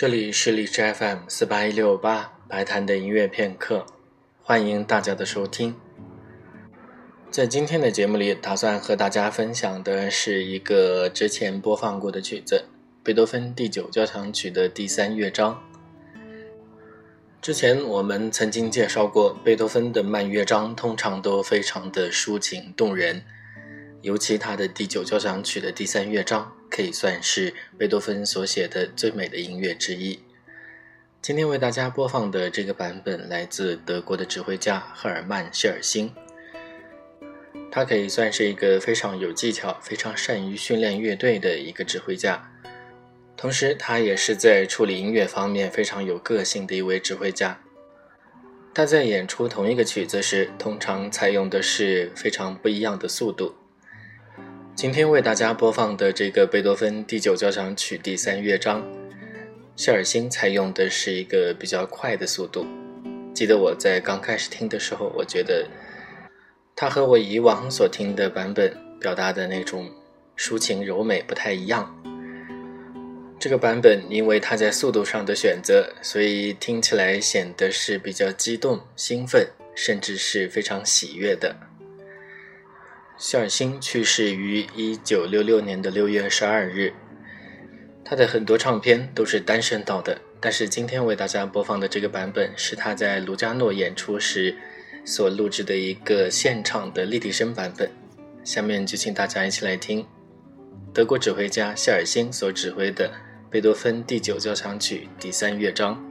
这里是荔枝 FM 四八一六八白谈的音乐片刻，欢迎大家的收听。在今天的节目里，打算和大家分享的是一个之前播放过的曲子——贝多芬第九交响曲的第三乐章。之前我们曾经介绍过，贝多芬的慢乐章通常都非常的抒情动人，尤其他的第九交响曲的第三乐章可以算是贝多芬所写的最美的音乐之一。今天为大家播放的这个版本来自德国的指挥家赫尔曼·谢尔辛。他可以算是一个非常有技巧、非常善于训练乐队的一个指挥家，同时他也是在处理音乐方面非常有个性的一位指挥家。他在演出同一个曲子时，通常采用的是非常不一样的速度。今天为大家播放的这个贝多芬第九交响曲第三乐章，谢尔辛采用的是一个比较快的速度。记得我在刚开始听的时候，我觉得。它和我以往所听的版本表达的那种抒情柔美不太一样。这个版本因为它在速度上的选择，所以听起来显得是比较激动、兴奋，甚至是非常喜悦的。谢尔辛去世于一九六六年的六月十二日，他的很多唱片都是单声道的，但是今天为大家播放的这个版本是他在卢加诺演出时。所录制的一个现场的立体声版本，下面就请大家一起来听德国指挥家谢尔辛所指挥的贝多芬第九交响曲第三乐章。